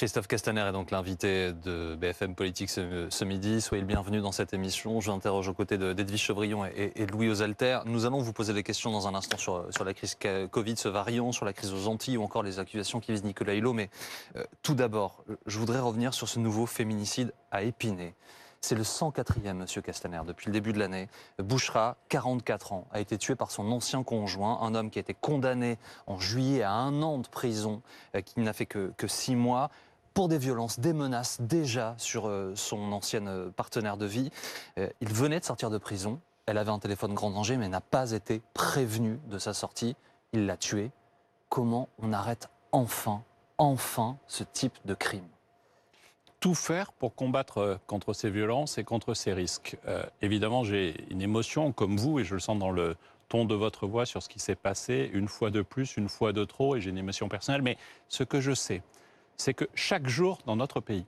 Christophe Castaner est donc l'invité de BFM Politique ce, midi. Soyez le bienvenu dans cette émission. Je interroge aux côtés d'Edwige Chevrillon et, de Louis Osalter. Nous allons vous poser des questions dans un instant sur, la crise Covid, ce variant, sur la crise aux Antilles ou encore les accusations qui visent Nicolas Hulot. Mais euh, tout d'abord, je voudrais revenir sur ce nouveau féminicide à Épinay. C'est le 104e, Monsieur Castaner, depuis le début de l'année. Bouchera, 44 ans, a été tué par son ancien conjoint, un homme qui a été condamné en juillet à un an de prison, euh, qui n'a fait que six mois pour des violences, des menaces déjà sur euh, son ancienne euh, partenaire de vie. Il venait de sortir de prison. Elle avait un téléphone grand danger, mais n'a pas été prévenue de sa sortie. Il l'a tué. Comment on arrête enfin, enfin, ce type de crime? Tout faire pour combattre euh, contre ces violences et contre ces risques. Euh, évidemment, j'ai une émotion comme vous, et je le sens dans le ton de votre voix sur ce qui s'est passé, une fois de plus, une fois de trop, et j'ai une émotion personnelle. Mais ce que je sais, c'est que chaque jour dans notre pays,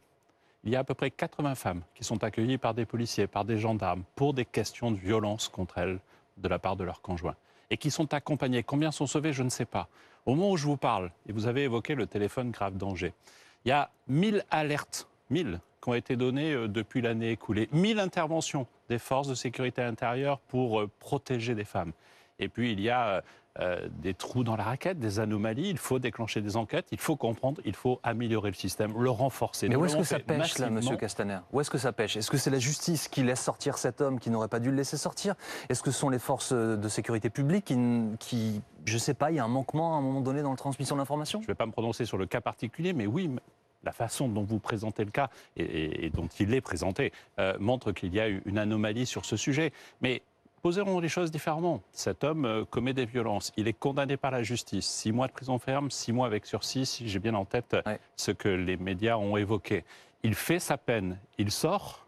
il y a à peu près 80 femmes qui sont accueillies par des policiers, par des gendarmes, pour des questions de violence contre elles de la part de leurs conjoints. Et qui sont accompagnées. Combien sont sauvées, je ne sais pas. Au moment où je vous parle, et vous avez évoqué le téléphone grave danger, il y a 1000 alertes 1000 qui ont été données euh, depuis l'année écoulée. 1000 interventions des forces de sécurité intérieure pour euh, protéger des femmes. Et puis il y a euh, des trous dans la raquette, des anomalies. Il faut déclencher des enquêtes, il faut comprendre, il faut améliorer le système, le renforcer. Mais où est-ce que ça pêche là, Monsieur Castaner? Où est-ce que ça pêche? Est-ce que c'est la justice qui laisse sortir cet homme qui n'aurait pas dû le laisser sortir? Est-ce que ce sont les forces de sécurité publique qui, qui je ne sais pas, il y a un manquement à un moment donné dans la transmission d'informations Je ne vais pas me prononcer sur le cas particulier, mais oui, la façon dont vous présentez le cas et, dont il est présenté euh, montre qu'il y a eu une anomalie sur ce sujet. Mais Posons les choses différemment. Cet homme euh, commet des violences. Il est condamné par la justice. Six mois de prison ferme, six mois avec sursis, si j'ai bien en tête ce que les médias ont évoqué. Il fait sa peine. Il sort.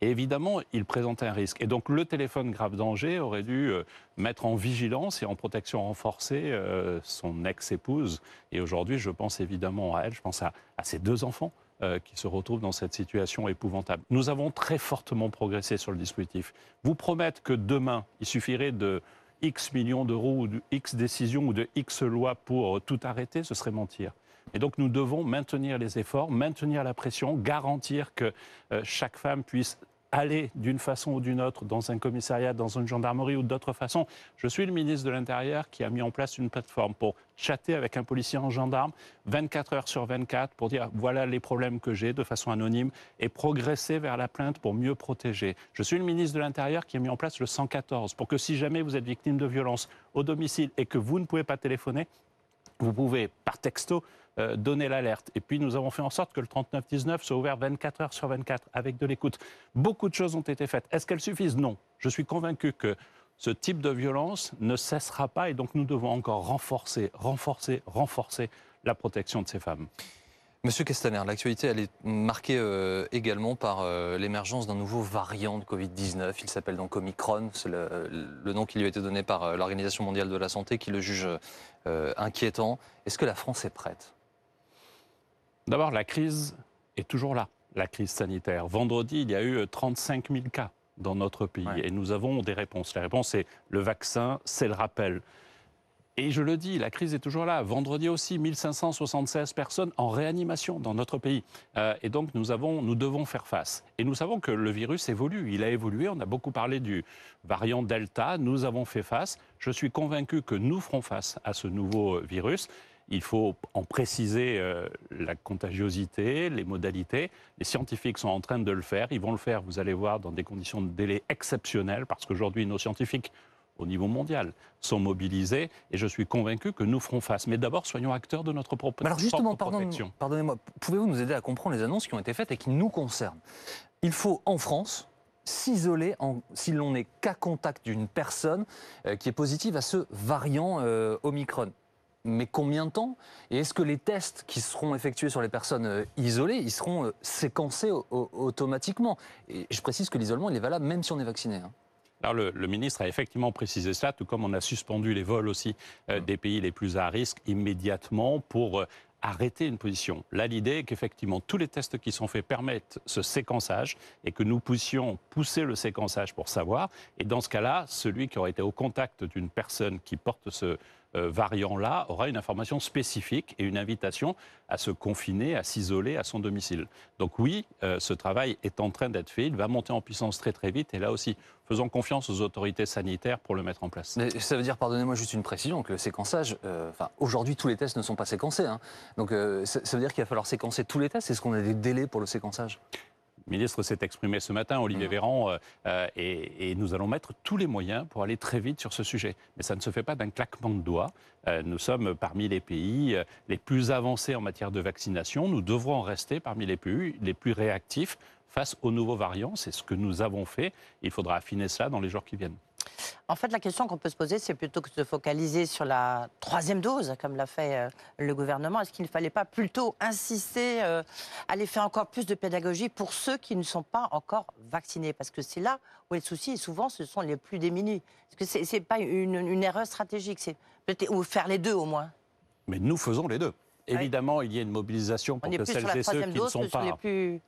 Et évidemment, il présente un risque. Et donc, le téléphone grave danger aurait dû euh, mettre en vigilance et en protection renforcée euh, son ex-épouse. Et aujourd'hui, je pense évidemment à elle, je pense à, ses deux enfants euh, qui se retrouvent dans cette situation épouvantable. Nous avons très fortement progressé sur le dispositif. Vous promettre que demain, il suffirait de X millions d'euros ou de X décisions ou de X lois pour tout arrêter, ce serait mentir. Et donc nous devons maintenir les efforts, maintenir la pression, garantir que chaque femme puisse aller d'une façon ou d'une autre dans un commissariat, dans une gendarmerie ou d'autres façons. Je suis le ministre de l'Intérieur qui a mis en place une plateforme pour chatter avec un policier en gendarme 24 heures sur 24 pour dire voilà les problèmes que j'ai de façon anonyme et progresser vers la plainte pour mieux protéger. Je suis le ministre de l'Intérieur qui a mis en place le 114 pour que si jamais vous êtes victime de violence au domicile et que vous ne pouvez pas téléphoner, vous pouvez par texto euh, donner l'alerte. Et puis nous avons fait en sorte que le 3919 soit ouvert 24 heures sur 24 avec de l'écoute. Beaucoup de choses ont été faites. Est-ce qu'elles suffisent? Non. Je suis convaincu que ce type de violence ne cessera pas et donc nous devons encore renforcer, renforcer, renforcer la protection de ces femmes. Monsieur Castaner, l'actualité est marquée euh, également par euh, l'émergence d'un nouveau variant de Covid-19. Il s'appelle donc Omicron, c'est le, nom qui lui a été donné par l'Organisation mondiale de la santé qui le juge inquiétant. Est-ce que la France est prête? D'abord, la crise est toujours là, la crise sanitaire. Vendredi, il y a eu 35 000 cas dans notre pays et nous avons des réponses. La réponse, c'est le vaccin, c'est le rappel. Et je le dis, la crise est toujours là. Vendredi aussi, 1576 personnes en réanimation dans notre pays. Euh, et donc, nous, avons, nous devons faire face. Et nous savons que le virus évolue. Il a évolué. On a beaucoup parlé du variant Delta. Nous avons fait face. Je suis convaincu que nous ferons face à ce nouveau virus. Il faut en préciser euh, la contagiosité, les modalités. Les scientifiques sont en train de le faire. Ils vont le faire, vous allez voir, dans des conditions de délai exceptionnelles, parce qu'aujourd'hui, nos scientifiques, au niveau mondial, sont mobilisés. Et je suis convaincu que nous ferons face. Mais d'abord, soyons acteurs de notre propre Alors justement, pardonnez-moi, pouvez-vous nous aider à comprendre les annonces qui ont été faites et qui nous concernent? Il faut, en France, s'isoler si l'on n'est qu'à contact d'une personne euh, qui est positive à ce variant euh, Omicron mais combien de temps Et est-ce que les tests qui seront effectués sur les personnes euh, isolées, ils seront euh, séquencés automatiquement Et je précise que l'isolement, il est valable même si on est vacciné. Hein. Alors le, ministre a effectivement précisé cela, tout comme on a suspendu les vols aussi euh, mmh. des pays les plus à risque immédiatement pour arrêter une position. Là, l'idée est qu'effectivement, tous les tests qui sont faits permettent ce séquençage et que nous puissions pousser le séquençage pour savoir. Et dans ce cas-là, celui qui aurait été au contact d'une personne qui porte ce, variant-là aura une information spécifique et une invitation à se confiner, à s'isoler à son domicile. Donc oui, euh, ce travail est en train d'être fait, il va monter en puissance très très vite et là aussi, faisons confiance aux autorités sanitaires pour le mettre en place. Mais ça veut dire, pardonnez-moi juste une précision, que le séquençage, euh, enfin aujourd'hui tous les tests ne sont pas séquencés, hein. donc euh, ça, ça veut dire qu'il va falloir séquencer tous les tests? Est-ce qu'on a des délais pour le séquençage? Ministre s'est exprimé ce matin, Olivier Mhm. Véran, euh, euh, et, et nous allons mettre tous les moyens pour aller très vite sur ce sujet. Mais ça ne se fait pas d'un claquement de doigts. Euh, nous sommes parmi les pays les plus avancés en matière de vaccination. Nous devrons en rester parmi les plus, les plus réactifs face aux nouveaux variants. C'est ce que nous avons fait. Il faudra affiner cela dans les jours qui viennent. En fait, la question qu'on peut se poser, c'est plutôt que de se focaliser sur la troisième dose, comme l'a fait euh, le gouvernement, est-ce qu'il ne fallait pas plutôt insister, euh, aller faire encore plus de pédagogie pour ceux qui ne sont pas encore vaccinés? Parce que c'est là où est le souci, et souvent, ce sont les plus démunis. Est-ce que ce n'est pas une, une erreur stratégique c'est Ou faire les deux au moins Mais nous faisons les deux. Évidemment, il y a une mobilisation On pour que celles et ceux qui ne sont pas les plus...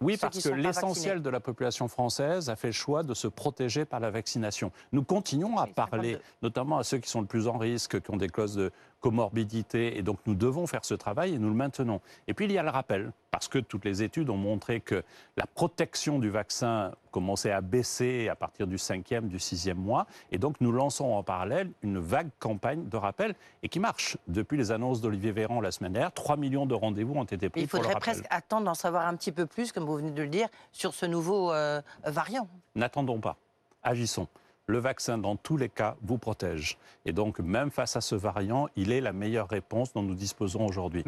Oui, parce que l'essentiel de la population française a fait le choix de se protéger par la vaccination. Nous continuons à parler, 52. notamment à ceux qui sont le plus en risque, qui ont des clauses de comorbidité, et donc nous devons faire ce travail et nous le maintenons. Et puis il y a le rappel, parce que toutes les études ont montré que la protection du vaccin commençait à baisser à partir du cinquième, du sixième mois, et donc nous lançons en parallèle une vague campagne de rappel, et qui marche. Depuis les annonces d'Olivier Véran la semaine dernière, 3 millions de rendez-vous ont été pris Il pour le faudrait rappel. presque attendre d'en savoir un petit peu plus, comme vous venez de le dire, sur ce nouveau euh, variant. N'attendons pas, agissons. Le vaccin, dans tous les cas, vous protège. Et donc, même face à ce variant, il est la meilleure réponse dont nous disposons aujourd'hui.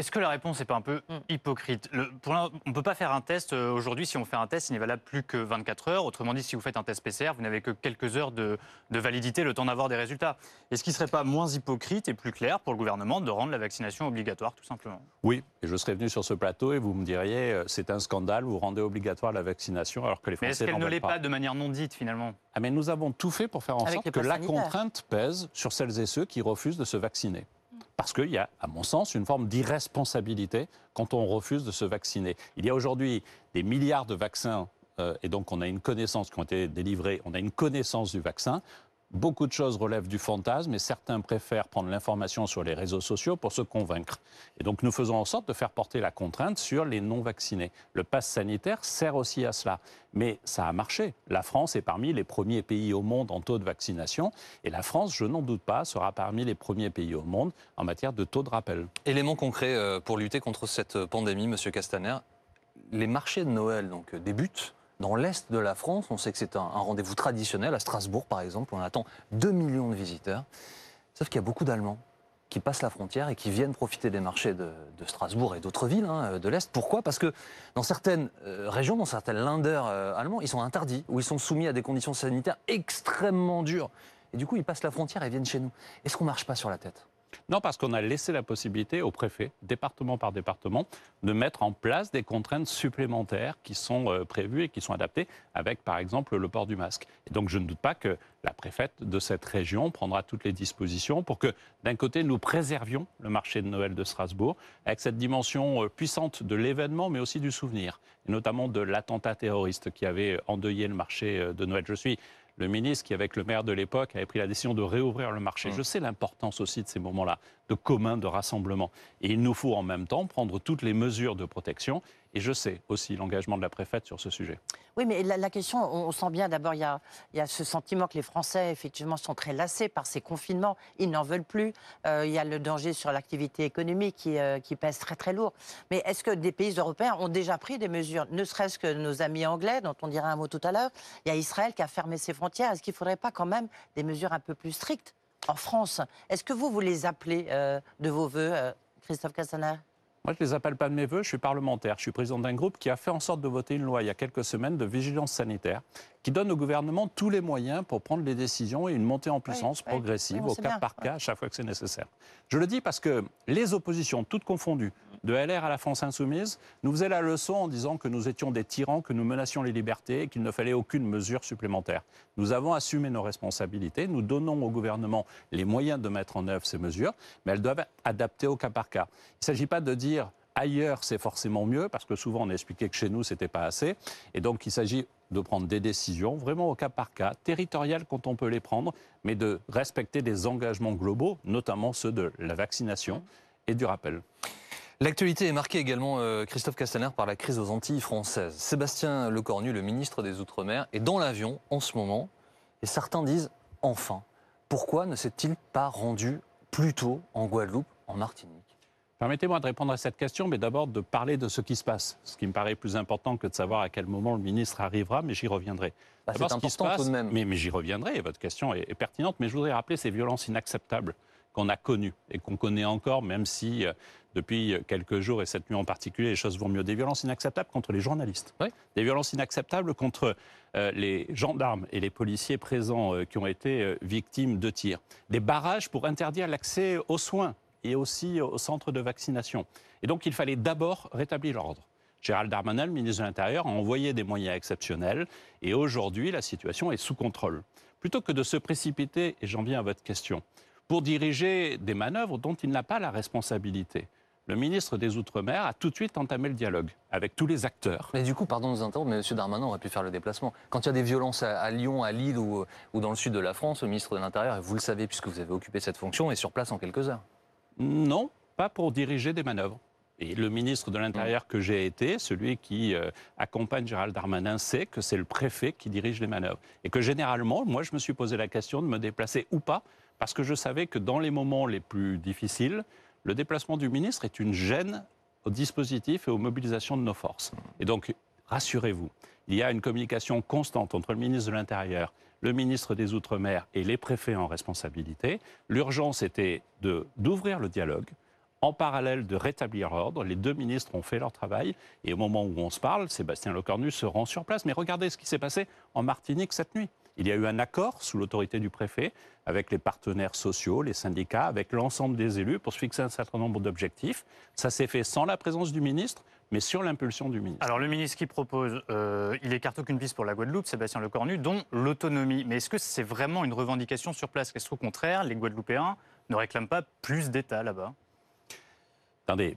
Est-ce que la réponse n'est pas un peu Mm. hypocrite Le- pour l'in- On ne peut pas faire un test euh, aujourd'hui. Si on fait un test, il n'est valable plus que 24 heures. Autrement dit, si vous faites un test PCR, vous n'avez que quelques heures de, de validité, le temps d'avoir des résultats. Est-ce qu'il ne serait pas moins hypocrite et plus clair pour le gouvernement de rendre la vaccination obligatoire, tout simplement? Oui, et je serais venu sur ce plateau et vous me diriez, euh, c'est un scandale, vous rendez obligatoire la vaccination alors que les Mais est-ce Français qu'elle ne l'est pas. pas de manière non dite, finalement? Ah, mais nous avons tout fait pour faire en Avec sorte que la contrainte pèse sur celles et ceux qui refusent de se vacciner. Parce qu'il y a, à mon sens, une forme d'irresponsabilité quand on refuse de se vacciner. Il y a aujourd'hui des milliards de vaccins, euh, et donc on a une connaissance qui ont été délivrés, on a une connaissance du vaccin. Beaucoup de choses relèvent du fantasme et certains préfèrent prendre l'information sur les réseaux sociaux pour se convaincre. Et donc nous faisons en sorte de faire porter la contrainte sur les non-vaccinés. Le pass sanitaire sert aussi à cela. Mais ça a marché. La France est parmi les premiers pays au monde en taux de vaccination. Et la France, je n'en doute pas, sera parmi les premiers pays au monde en matière de taux de rappel. Élément concret euh, pour lutter contre cette pandémie, Monsieur Castaner. Les marchés de Noël donc, euh, débutent dans l'est de la France. On sait que c'est un, rendez-vous traditionnel. À Strasbourg, par exemple, on attend 2 millions de visiteurs. Sauf qu'il y a beaucoup d'Allemands qui passent la frontière et qui viennent profiter des marchés de, Strasbourg et d'autres villes hein, de l'Est. Pourquoi? Parce que dans certaines euh, régions, dans certaines linders euh, allemands, ils sont interdits ou ils sont soumis à des conditions sanitaires extrêmement dures. Et du coup, ils passent la frontière et viennent chez nous. Est-ce qu'on marche pas sur la tête? Non, parce qu'on a laissé la possibilité au préfet, département par département, de mettre en place des contraintes supplémentaires qui sont euh, prévues et qui sont adaptées, avec par exemple le port du masque. Et donc je ne doute pas que la préfète de cette région prendra toutes les dispositions pour que, d'un côté, nous préservions le marché de Noël de Strasbourg, avec cette dimension euh, puissante de l'événement, mais aussi du souvenir, et notamment de l'attentat terroriste qui avait endeuillé le marché euh, de Noël. Je suis le ministre qui, avec le maire de l'époque, avait pris la décision de réouvrir le marché. Mmh. Je sais l'importance aussi de ces moments-là, de commun, de rassemblement. Et il nous faut en même temps prendre toutes les mesures de protection. Et je sais aussi l'engagement de la préfète sur ce sujet. Oui, mais la, question, on, sent bien d'abord, il y a, il y a ce sentiment que les Français, effectivement, sont très lassés par ces confinements. Ils n'en veulent plus. Euh, il y a le danger sur l'activité économique qui, euh, qui pèse très, très lourd. Mais est-ce que des pays européens ont déjà pris des mesures, ne serait-ce que nos amis anglais, dont on dira un mot tout à l'heure? Il y a Israël qui a fermé ses frontières. Est-ce qu'il ne faudrait pas quand même des mesures un peu plus strictes en France. Est-ce que vous, vous les appelez euh, de vos voeux, euh, Christophe Castaner? Moi, je ne les appelle pas de mes voeux, je suis parlementaire. Je suis président d'un groupe qui a fait en sorte de voter une loi il y a quelques semaines de vigilance sanitaire qui donne au gouvernement tous les moyens pour prendre les décisions et une montée en puissance oui, progressive oui, au cas bien, par cas à chaque fois que c'est nécessaire. Je le dis parce que les oppositions, toutes confondues, de LR à la France insoumise, nous faisaient la leçon en disant que nous étions des tyrans, que nous menacions les libertés et qu'il ne fallait aucune mesure supplémentaire. Nous avons assumé nos responsabilités, nous donnons au gouvernement les moyens de mettre en œuvre ces mesures, mais elles doivent être adaptées au cas par cas. Il ne s'agit pas de dire Ailleurs, c'est forcément mieux, parce que souvent on a expliqué que chez nous, c'était pas assez. Et donc, il s'agit de prendre des décisions vraiment au cas par cas, territoriales quand on peut les prendre, mais de respecter des engagements globaux, notamment ceux de la vaccination et du rappel. L'actualité est marquée également, euh, Christophe Castaner, par la crise aux Antilles françaises. Sébastien Lecornu, le ministre des Outre-mer, est dans l'avion en ce moment, et certains disent enfin. Pourquoi ne s'est-il pas rendu plus tôt en Guadeloupe, en Martinique? Permettez-moi de répondre à cette question, mais d'abord de parler de ce qui se passe, ce qui me paraît plus important que de savoir à quel moment le ministre arrivera, mais j'y reviendrai. Bah, C'est ce qui se important passe- tout de même. Mais, mais j'y reviendrai, et votre question est, est pertinente, mais je voudrais rappeler ces violences inacceptables qu'on a connues et qu'on connaît encore, même si euh, depuis quelques jours et cette nuit en particulier, les choses vont mieux. Des violences inacceptables contre les journalistes, Oui. des violences inacceptables contre euh, les gendarmes et les policiers présents euh, qui ont été victimes de tirs, des barrages pour interdire l'accès aux soins et aussi au centre de vaccination. Et donc il fallait d'abord rétablir l'ordre. Gérald Darmanin, le ministre de l'Intérieur, a envoyé des moyens exceptionnels et aujourd'hui la situation est sous contrôle. Plutôt que de se précipiter, et j'en viens à votre question, pour diriger des manœuvres dont il n'a pas la responsabilité, le ministre des Outre-mer a tout de suite entamé le dialogue avec tous les acteurs. Mais du coup, pardon de nous interrompre, mais M. Darmanin aurait pu faire le déplacement. Quand il y a des violences à, à Lyon, à Lille ou, ou dans le sud de la France, le ministre de l'Intérieur, et vous le savez puisque vous avez occupé cette fonction, est sur place en quelques heures. Non, pas pour diriger des manœuvres. Et le ministre de l'Intérieur que j'ai été, celui qui euh, accompagne Gérald Darmanin, sait que c'est le préfet qui dirige les manœuvres. Et que généralement, moi, je me suis posé la question de me déplacer ou pas, parce que je savais que dans les moments les plus difficiles, le déplacement du ministre est une gêne au dispositif et aux mobilisations de nos forces. Et donc, rassurez-vous, il y a une communication constante entre le ministre de l'Intérieur, le ministre des Outre-mer et les préfets en responsabilité. L'urgence était d'ouvrir le dialogue, en parallèle de rétablir l'ordre. Les deux ministres ont fait leur travail. Et au moment où on se parle, Sébastien Lecornu se rend sur place. Mais regardez ce qui s'est passé en Martinique cette nuit. Il y a eu un accord sous l'autorité du préfet avec les partenaires sociaux, les syndicats, avec l'ensemble des élus pour se fixer un certain nombre d'objectifs. Ça s'est fait sans la présence du ministre, mais sur l'impulsion du ministre. Alors le ministre qui propose, euh, il écarte aucune piste pour la Guadeloupe, Sébastien Lecornu, dont l'autonomie. Mais est-ce que c'est vraiment une revendication sur place? Est-ce qu'au contraire, les Guadeloupéens ne réclament pas plus d'État là-bas? Attendez,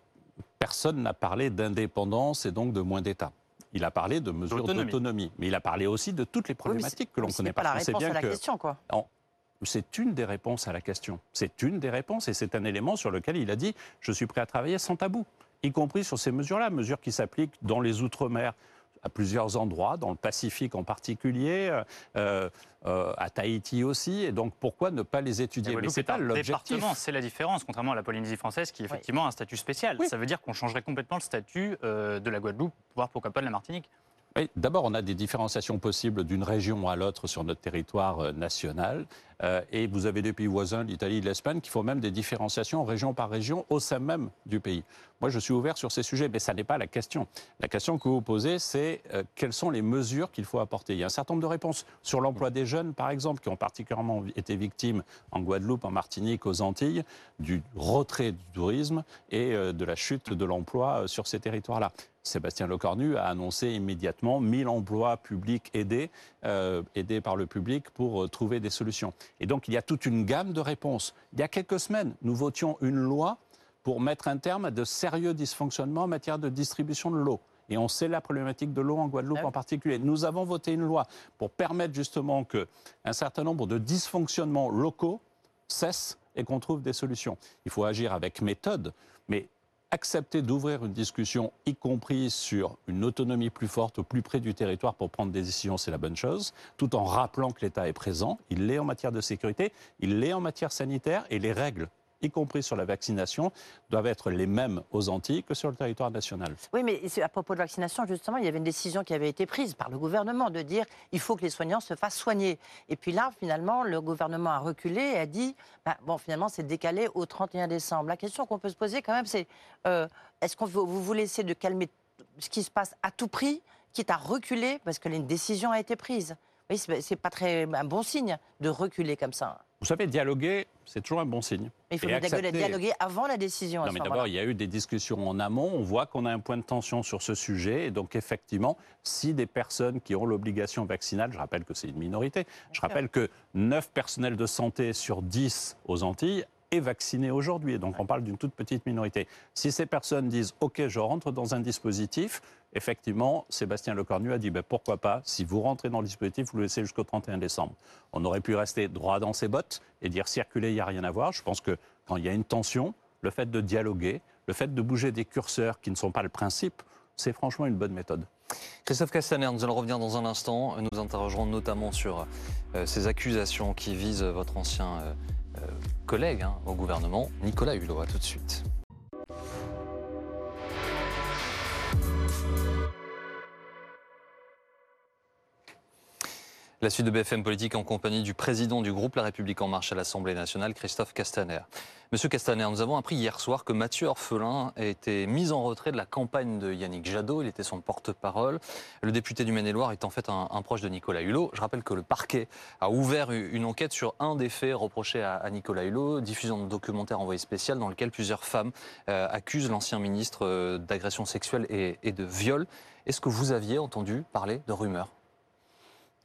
personne n'a parlé d'indépendance et donc de moins d'État. Il a parlé de mesures D'autonomie. mais il a parlé aussi de toutes les Oui, problématiques que l'on connaît n'est pas la réponse bien à la que- question, quoi. C'est une des réponses à la question. C'est une des réponses et c'est un élément sur lequel il a dit je suis prêt à travailler sans tabou, y compris sur ces mesures-là, mesures qui s'appliquent dans les Outre-mer à plusieurs endroits, dans le Pacifique en particulier, euh, euh, à Tahiti aussi. Et donc pourquoi ne pas les étudier? Mais c'est est pas l'objectif. c'est la différence, contrairement à la Polynésie française qui effectivement a un statut spécial. Oui. Ça veut dire qu'on changerait complètement le statut euh, de la Guadeloupe, voire pourquoi pas de la Martinique. Oui, D'abord, on a des différenciations possibles d'une région à l'autre sur notre territoire national. Euh, et vous avez des pays voisins, l'Italie, l'Espagne, qui font même des différenciations région par région au sein même du pays. Moi, je suis ouvert sur ces sujets, mais ça n'est pas la question. La question que vous posez, c'est euh, quelles sont les mesures qu'il faut apporter? Il y a un certain nombre de réponses sur l'emploi des jeunes, par exemple, qui ont particulièrement été victimes en Guadeloupe, en Martinique, aux Antilles, du retrait du tourisme et euh, de la chute de l'emploi sur ces territoires-là. Sébastien Lecornu a annoncé immédiatement 1000 emplois publics aidés, aidés par le public pour trouver des solutions. Et donc il y a toute une gamme de réponses. Il y a quelques semaines, nous votions une loi pour mettre un terme à de sérieux dysfonctionnements en matière de distribution de l'eau. Et on sait la problématique de l'eau en Guadeloupe Ah en particulier. Nous avons voté une loi pour permettre justement que un certain nombre de dysfonctionnements locaux cessent et qu'on trouve des solutions. Il faut agir avec méthode, accepter d'ouvrir une discussion, y compris sur une autonomie plus forte au plus près du territoire pour prendre des décisions, c'est la bonne chose, tout en rappelant que l'État est présent. Il l'est en matière de sécurité, il l'est en matière sanitaire, et les règles, y compris sur la vaccination, doivent être les mêmes aux Antilles que sur le territoire national. Oui, mais à propos de vaccination, justement, il y avait une décision qui avait été prise par le gouvernement de dire il faut que les soignants se fassent soigner. Et puis là, finalement, le gouvernement a reculé et a dit bah, bon, finalement, c'est décalé au 31 décembre. La question qu'on peut se poser quand même, c'est euh, est-ce qu'on vous, vous essayer de calmer ce qui se passe à tout prix, quitte à reculer parce que une décision a été prise Oui, c'est pas très un bon signe de reculer comme ça. Vous savez, dialoguer, c'est toujours un bon signe. Il faut dialoguer, accepter- dialoguer avant la décision. Non, mais d'abord, il y a eu des discussions en amont. On voit qu'on a un point de tension sur ce sujet. Et donc, effectivement, si des personnes qui ont l'obligation vaccinale, je rappelle que c'est une minorité, je rappelle que 9 personnels de santé sur 10 aux Antilles et vaccinés aujourd'hui. Donc on parle d'une toute petite minorité. Si ces personnes disent OK, je rentre dans un dispositif, effectivement, Sébastien Lecornu a dit ben, pourquoi pas, si vous rentrez dans le dispositif, vous le laissez jusqu'au 31 décembre. On aurait pu rester droit dans ses bottes et dire circuler, il n'y a rien à voir. Je pense que quand il y a une tension, le fait de dialoguer, le fait de bouger des curseurs qui ne sont pas le principe, c'est franchement une bonne méthode. Christophe Castaner, nous allons revenir dans un instant. Nous interrogerons notamment sur euh, ces accusations qui visent votre ancien euh, collègue hein, au gouvernement, Nicolas Hulot. Tout de suite. La suite de BFM Politique en compagnie du président du groupe La République En Marche à l'Assemblée nationale, Christophe Castaner. Monsieur Castaner, nous avons appris hier soir que Mathieu Orphelin a été mis en retrait de la campagne de Yannick Jadot. Il était son porte-parole. Le député du Maine-et-Loire est en fait un, proche de Nicolas Hulot. Je rappelle que le parquet a ouvert une enquête sur un des faits reprochés à, Nicolas Hulot, diffusion de documentaire envoyé spécial dans lequel plusieurs femmes euh, accusent l'ancien ministre euh, d'agression sexuelle et, et de viol. Est-ce que vous aviez entendu parler de rumeurs?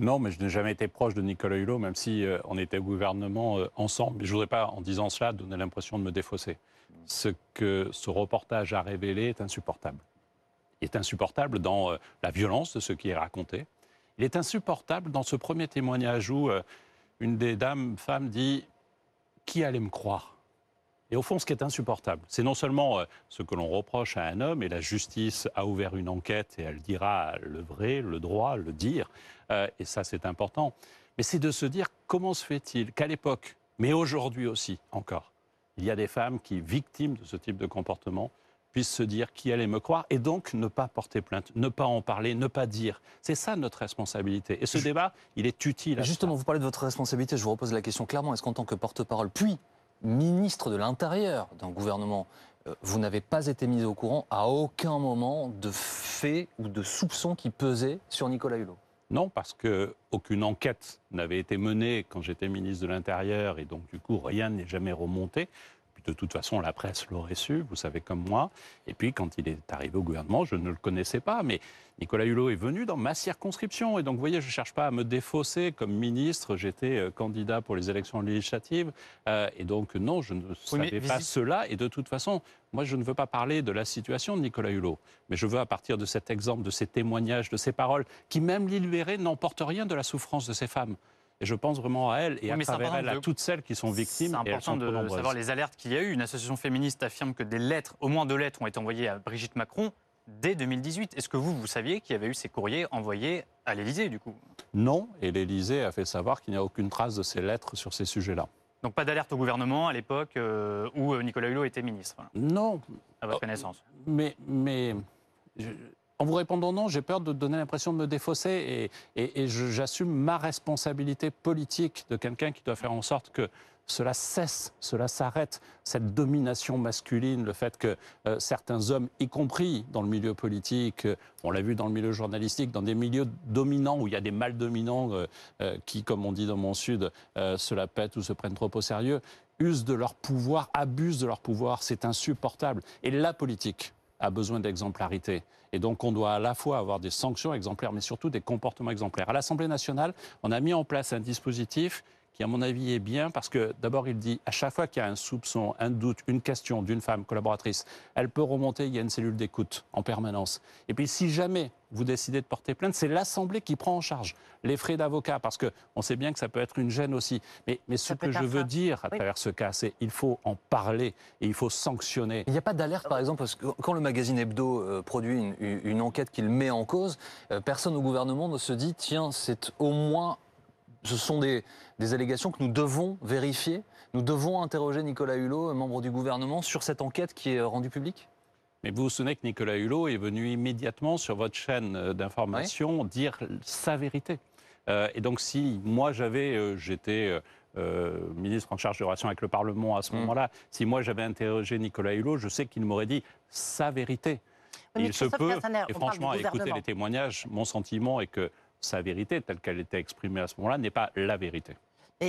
Non, mais je n'ai jamais été proche de Nicolas Hulot, même si euh, on était au gouvernement euh, ensemble. Je ne voudrais pas, en disant cela, donner l'impression de me défausser. Ce que ce reportage a révélé est insupportable. Il est insupportable dans euh, la violence de ce qui est raconté. Il est insupportable dans ce premier témoignage où une des dames, femmes, dit Qui allait me croire? Et au fond, ce qui est insupportable, c'est non seulement ce que l'on reproche à un homme, et la justice a ouvert une enquête et elle dira le vrai, le droit, le dire, euh, et ça c'est important. Mais c'est de se dire comment se fait-il qu'à l'époque, mais aujourd'hui aussi encore, il y a des femmes qui, victimes de ce type de comportement, puissent se dire qui allait me croire et donc ne pas porter plainte, ne pas en parler, ne pas dire. C'est ça notre responsabilité. Et ce débat, il est utile. justement, vous parlez de votre responsabilité, je vous repose la question clairement. Est-ce qu'en tant que porte-parole, puis ministre de l'Intérieur d'un gouvernement, euh, vous n'avez pas été mis au courant à aucun moment de faits ou de soupçons qui pesaient sur Nicolas Hulot. Non, parce qu'aucune enquête n'avait été menée quand j'étais ministre de l'Intérieur et donc du coup rien n'est jamais remonté de toute façon, la presse l'aurait su, vous savez comme moi. Et puis, quand il est arrivé au gouvernement, je ne le connaissais pas, mais Nicolas Hulot est venu dans ma circonscription. Et donc, vous voyez, je ne cherche pas à me défausser comme ministre. J'étais euh, candidat pour les élections législatives. Euh, et donc, non, je ne savais pas cela. Et de toute façon, moi, je ne veux pas parler de la situation de Nicolas Hulot. Mais je veux, à partir de cet exemple, de ces témoignages, de ces paroles, qui, même libérées, n'emportent rien de la souffrance de ces femmes. Et je pense vraiment à elle et à travers elle à toutes celles qui sont victimes. C'est important de savoir les alertes qu'il y a eu. Une association féministe affirme que des lettres, au moins deux lettres, ont été envoyées à Brigitte Macron dès 2018. Est-ce que vous, vous saviez qu'il y avait eu ces courriers envoyés à l'Élysée, du coup? Non, et l'Élysée a fait savoir qu'il n'y a aucune trace de ces lettres sur ces sujets-là. Donc pas d'alerte au gouvernement à l'époque euh, où euh, Nicolas Hulot était ministre Non. À votre connaissance Mais, mais en vous répondant non, j'ai peur de donner l'impression de me défausser et, j'assume ma responsabilité politique de quelqu'un qui doit faire en sorte que cela cesse, cela s'arrête, cette domination masculine, le fait que euh, certains hommes, y compris dans le milieu politique, euh, on l'a vu dans le milieu journalistique, dans des milieux dominants où il y a des mal dominants euh, qui, comme on dit dans mon sud, se la pètent ou se prennent trop au sérieux, usent de leur pouvoir, abusent de leur pouvoir, c'est insupportable. Et la politique, a besoin d'exemplarité. Et donc, on doit à la fois avoir des sanctions exemplaires, mais surtout des comportements exemplaires. À l'Assemblée nationale, on a mis en place un dispositif qui, à mon avis, est bien parce que d'abord, il dit à chaque fois qu'il y a un soupçon, un doute, une question d'une femme collaboratrice, elle peut remonter, il y a une cellule d'écoute en permanence. Et puis, si jamais vous décidez de porter plainte, c'est l'Assemblée qui prend en charge les frais d'avocat parce qu'on sait bien que ça peut être une gêne aussi. Mais, mais ce que je veux dire à travers ce cas, c'est qu'il faut en parler et il faut sanctionner. Il n'y a pas d'alerte, par exemple, parce que quand le magazine Hebdo euh, produit une, enquête qu'il met en cause, euh, personne au gouvernement ne se dit tiens, c'est au moins ce sont des, allégations que nous devons vérifier. Nous devons interroger Nicolas Hulot, membre du gouvernement, sur cette enquête qui est rendue publique mais vous vous souvenez que Nicolas Hulot est venu immédiatement sur votre chaîne euh, d'information dire sa vérité. Euh, et donc si moi j'avais, euh, j'étais ministre en charge de relations avec le Parlement à ce mm. moment-là, si moi j'avais interrogé Nicolas Hulot, je sais qu'il m'aurait dit sa vérité. il se peut, et franchement, à écouter les témoignages, mon sentiment est que sa vérité, telle qu'elle était exprimée à ce moment-là, n'est pas la vérité.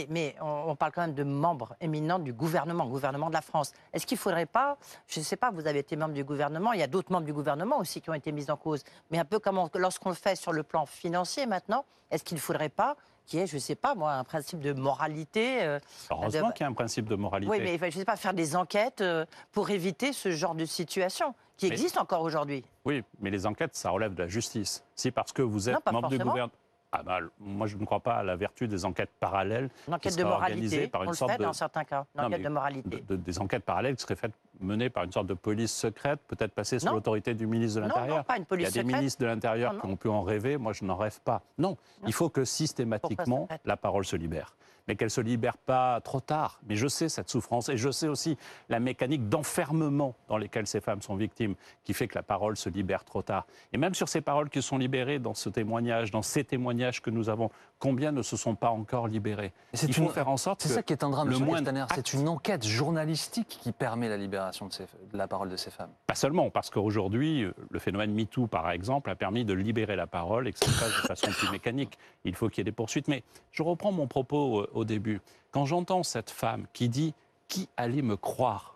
mais on, parle quand même de membres éminents du gouvernement, gouvernement de la France. Est-ce qu'il ne faudrait pas, je ne sais pas, vous avez été membre du gouvernement, il y a d'autres membres du gouvernement aussi qui ont été mis en cause, mais un peu comme lorsqu'on le fait sur le plan financier maintenant, est-ce qu'il ne faudrait pas qui est, je ne sais pas moi, un principe de moralité. euh, Heureusement de- qu'il y a un principe de moralité. oui, mais je ne sais pas, faire des enquêtes euh, pour éviter ce genre de situation qui Mais- existe encore aujourd'hui. Oui, mais les enquêtes, ça relève de la justice. Si parce que vous êtes Non, membre du gouvernement. Ah bah, moi, je ne crois pas à la vertu des enquêtes parallèles. Une enquête qui de moralité, par on une le fait de- dans certains cas. Une Non, enquête mais de moralité. de- de- des enquêtes parallèles qui seraient faites, menées par une sorte de police secrète, peut-être passée sous l'autorité du ministre de l'Intérieur. non, pas une Il y police a des ministres de l'Intérieur qui ont pu en rêver. Moi, je n'en rêve pas. Non, il faut que systématiquement la parole se libère. Mais qu'elle se libère pas trop tard. Mais je sais cette souffrance et je sais aussi la mécanique d'enfermement dans lesquelles ces femmes sont victimes, qui fait que la parole se libère trop tard. Et même sur ces paroles qui sont libérées dans ce témoignage, dans ces témoignages que nous avons, combien ne se sont pas encore libérés c'est Il faut une- faire en sorte C'est ça qui est un drame, le moindre C'est une enquête journalistique qui permet la libération de, ces- de la parole de ces femmes. Pas seulement, parce qu'aujourd'hui, euh, le phénomène MeToo, par exemple, a permis de libérer la parole et que ça se fasse de façon plus mécanique. Il faut qu'il y ait des poursuites. Mais je reprends mon propos euh, au début. Quand j'entends cette femme qui dit Qui allait me croire?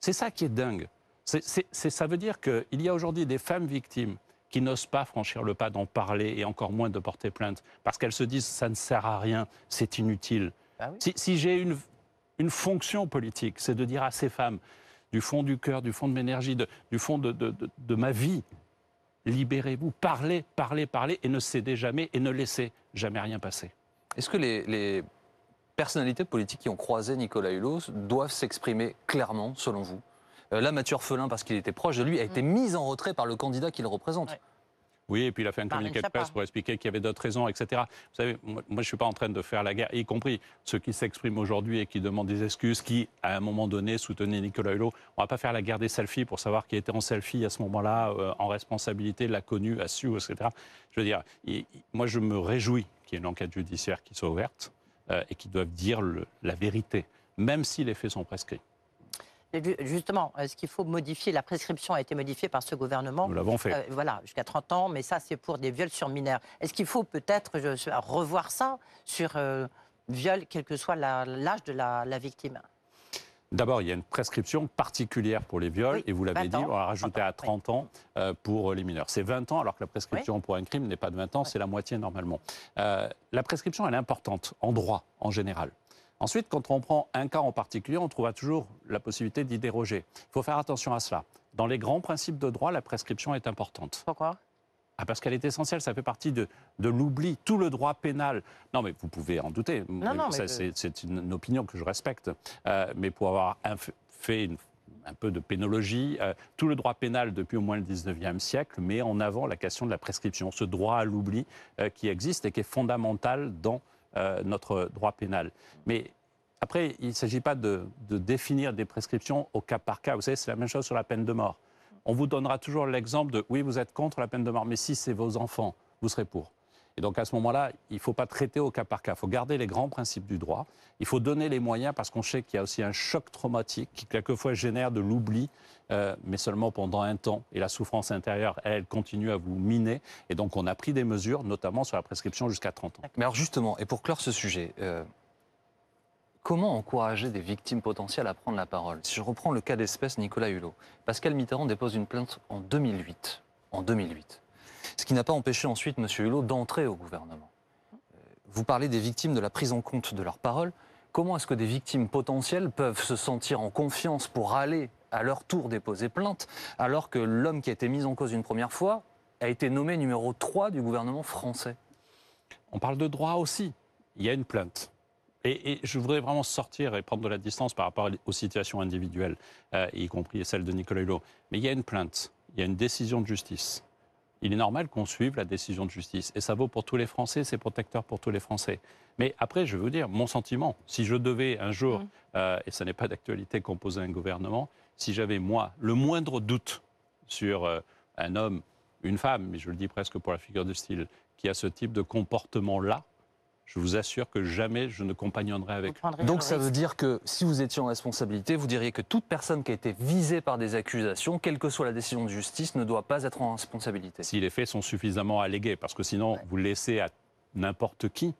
C'est ça qui est dingue. C'est- ça veut dire qu'il y a aujourd'hui des femmes victimes qui n'osent pas franchir le pas d'en parler et encore moins de porter plainte, parce qu'elles se disent ça ne sert à rien, c'est inutile. Ah oui. Si, si j'ai une, une fonction politique, c'est de dire à ces femmes, du fond du cœur, du fond de mon énergie, de- du fond de, de- de- ma vie, libérez-vous, parlez, parlez, parlez, et ne cédez jamais, et ne laissez jamais rien passer. Est-ce que les, les personnalités politiques qui ont croisé Nicolas Hulot doivent s'exprimer clairement, selon vous? Là, Mathieu Orphelin, parce qu'il était proche de lui, a été mis en retrait par le candidat qu'il représente. Ouais. Oui, et puis il a fait un communiqué de presse pour expliquer qu'il y avait d'autres raisons, etc. Vous savez, moi, moi, je ne suis pas en train de faire la guerre, y compris ceux qui s'expriment aujourd'hui et qui demandent des excuses, qui, à un moment donné, soutenaient Nicolas Hulot. On ne va pas faire la guerre des selfies pour savoir qui était en selfie à ce moment-là, euh, en responsabilité, l'a connu, a su, etc. Je veux dire, il- moi, je me réjouis qu'il y ait une enquête judiciaire qui soit ouverte euh, et qui doivent dire le- la vérité, même si les faits sont prescrits. Justement, est-ce qu'il faut modifier La prescription a été modifiée par ce gouvernement. Nous l'avons fait. Euh, voilà, jusqu'à 30 ans, mais ça, c'est pour des viols sur mineurs. Est-ce qu'il faut peut-être revoir ça sur euh, viol, quel que soit l'âge de la, la victime? D'abord, il y a une prescription particulière pour les viols, Oui, et vous l'avez 20 dit, on l'a rajouté à 30 ans euh, pour les mineurs. C'est 20 ans, alors que la prescription pour un crime n'est pas de 20 ans, c'est la moitié normalement. Euh, la prescription, elle est importante en droit, en général. Ensuite, quand on prend un cas en particulier, on trouvera toujours la possibilité d'y déroger. Il faut faire attention à cela. Dans les grands principes de droit, la prescription est importante. Pourquoi? Ah, parce qu'elle est essentielle, ça fait partie de, de l'oubli. Tout le droit pénal. Non, mais vous pouvez en douter. Non, non, c'est, c'est une, une opinion que je respecte. Euh, mais pour avoir un- fait une- un peu de pénologie, euh, tout le droit pénal depuis au moins le 19e siècle met en avant la question de la prescription, ce droit à l'oubli euh, qui existe et qui est fondamental dans euh, notre droit pénal. Mais après, il ne s'agit pas de, de définir des prescriptions au cas par cas. Vous savez, c'est la même chose sur la peine de mort. On vous donnera toujours l'exemple de oui, vous êtes contre la peine de mort, mais si c'est vos enfants, vous serez pour. Et donc à ce moment-là, il ne faut pas traiter au cas par cas. Il faut garder les grands principes du droit. Il faut donner les moyens parce qu'on sait qu'il y a aussi un choc traumatique qui quelquefois génère de l'oubli, euh, mais seulement pendant un temps. Et la souffrance intérieure, elle, continue à vous miner. Et donc on a pris des mesures, notamment sur la prescription jusqu'à 30 ans. Mais alors justement, et pour clore ce sujet, euh, comment encourager des victimes potentielles à prendre la parole? Si je reprends le cas d'espèce Nicolas Hulot, Pascal Mitterrand dépose une plainte en 2008. En 2008. Ce qui n'a pas empêché ensuite M. Hulot d'entrer au gouvernement. Euh, Vous parlez des victimes de la prise en compte de leurs paroles. Comment est-ce que des victimes potentielles peuvent se sentir en confiance pour aller à leur tour déposer plainte, alors que l'homme qui a été mis en cause une première fois a été nommé numéro 3 du gouvernement français? On parle de droit aussi. Il y a une plainte. Et, je voudrais vraiment sortir et prendre de la distance par rapport aux situations individuelles, euh, y compris celle de Nicolas Hulot. Mais il y a une plainte, il y a une décision de justice. Il est normal qu'on suive la décision de justice. Et ça vaut pour tous les Français, c'est protecteur pour tous les Français. Mais après, je veux dire, mon sentiment, si je devais un jour, Mm. euh, et ce n'est pas d'actualité, composer un gouvernement, si j'avais, moi, le moindre doute sur euh, un homme, une femme, mais je le dis presque pour la figure de style, qui a ce type de comportement-là, je vous assure que jamais je ne compagnonnerai avec Vous prendrez Donc ça veut dire que si vous étiez en responsabilité, vous diriez que toute personne qui a été visée par des accusations, quelle que soit la décision de justice, ne doit pas être en responsabilité. si les faits sont suffisamment allégués, parce que sinon, vous laissez à n'importe qui,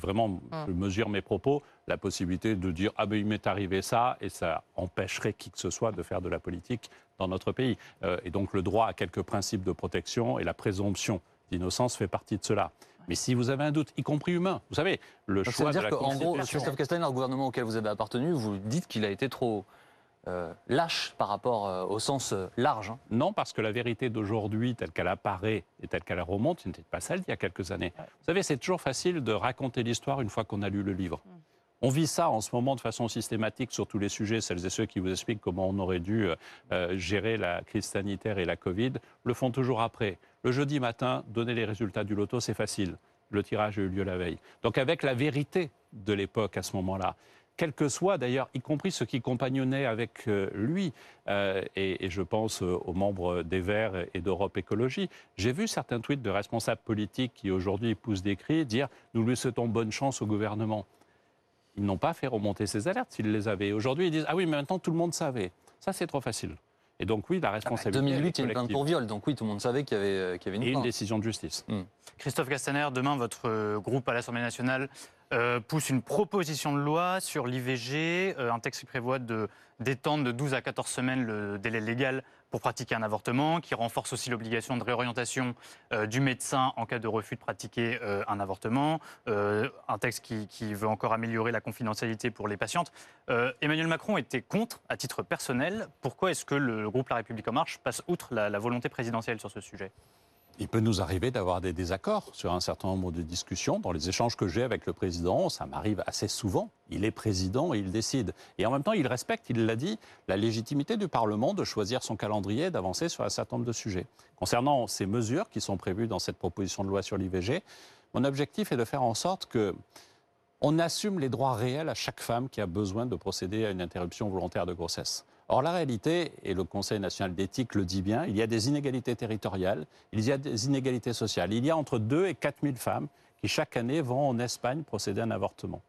vraiment, je mesure mes propos, la possibilité de dire ah ben il m'est arrivé ça, et ça empêcherait qui que ce soit de faire de la politique dans notre pays. Euh, et donc le droit à quelques principes de protection et la présomption d'innocence fait partie de cela. Mais si vous avez un doute, y compris humain, vous savez, le Donc, choix de C'est-à-dire la qu'en gros. Christophe Castaner, le gouvernement auquel vous avez appartenu, vous dites qu'il a été trop euh, lâche par rapport euh, au sens euh, large. hein. Non, parce que la vérité d'aujourd'hui, telle qu'elle apparaît et telle qu'elle remonte, n'était pas celle d'il y a quelques années. Vous savez, c'est toujours facile de raconter l'histoire une fois qu'on a lu le livre. On vit ça en ce moment de façon systématique sur tous les sujets. Celles et ceux qui vous expliquent comment on aurait dû euh, gérer la crise sanitaire et la Covid le font toujours après. Le jeudi matin, donner les résultats du loto, c'est facile. Le tirage a eu lieu la veille. Donc avec la vérité de l'époque à ce moment-là, quel que soit d'ailleurs, y compris ceux qui compagnonnaient avec euh, lui, euh, et, et je pense euh, aux membres des Verts et d'Europe Écologie, j'ai vu certains tweets de responsables politiques qui aujourd'hui poussent des cris dire nous lui souhaitons bonne chance au gouvernement. Ils n'ont pas fait remonter ces alertes s'ils les avaient. Aujourd'hui, ils disent ah oui, mais maintenant tout le monde savait. Ça, c'est trop facile. Et donc oui, la En responsabilité. 2008, il y a une plainte pour viol, donc oui, tout le monde savait qu'il y avait, euh, qu'il y avait Et une une plainte. décision de justice. Christophe Castaner, demain, votre euh, groupe à l'Assemblée nationale euh, pousse une proposition de loi sur l'IVG, euh, un texte qui prévoit de- d'étendre de 12 à 14 semaines le délai légal pour pratiquer un avortement, qui renforce aussi l'obligation de réorientation euh, du médecin en cas de refus de pratiquer euh, un avortement, euh, un texte qui, veut encore améliorer la confidentialité pour les patientes. Emmanuel Macron était contre à titre personnel. Pourquoi est-ce que le groupe La République En Marche passe outre la volonté présidentielle sur ce sujet? Il peut nous arriver d'avoir des désaccords sur un certain nombre de discussions. Dans les échanges que j'ai avec le président, ça m'arrive assez souvent. Il est président et il décide. Et en même temps, il respecte, il l'a dit, la légitimité du Parlement de choisir son calendrier, d'avancer sur un certain nombre de sujets. Concernant ces mesures qui sont prévues dans cette proposition de loi sur l'IVG, mon objectif est de faire en sorte que on assume les droits réels à chaque femme qui a besoin de procéder à une interruption volontaire de grossesse. Or, la réalité, et le Conseil national d'éthique le dit bien, il y a des inégalités territoriales, il y a des inégalités sociales. Il y a entre 2 et 4 000 femmes qui, chaque année, vont en Espagne procéder à un avortement.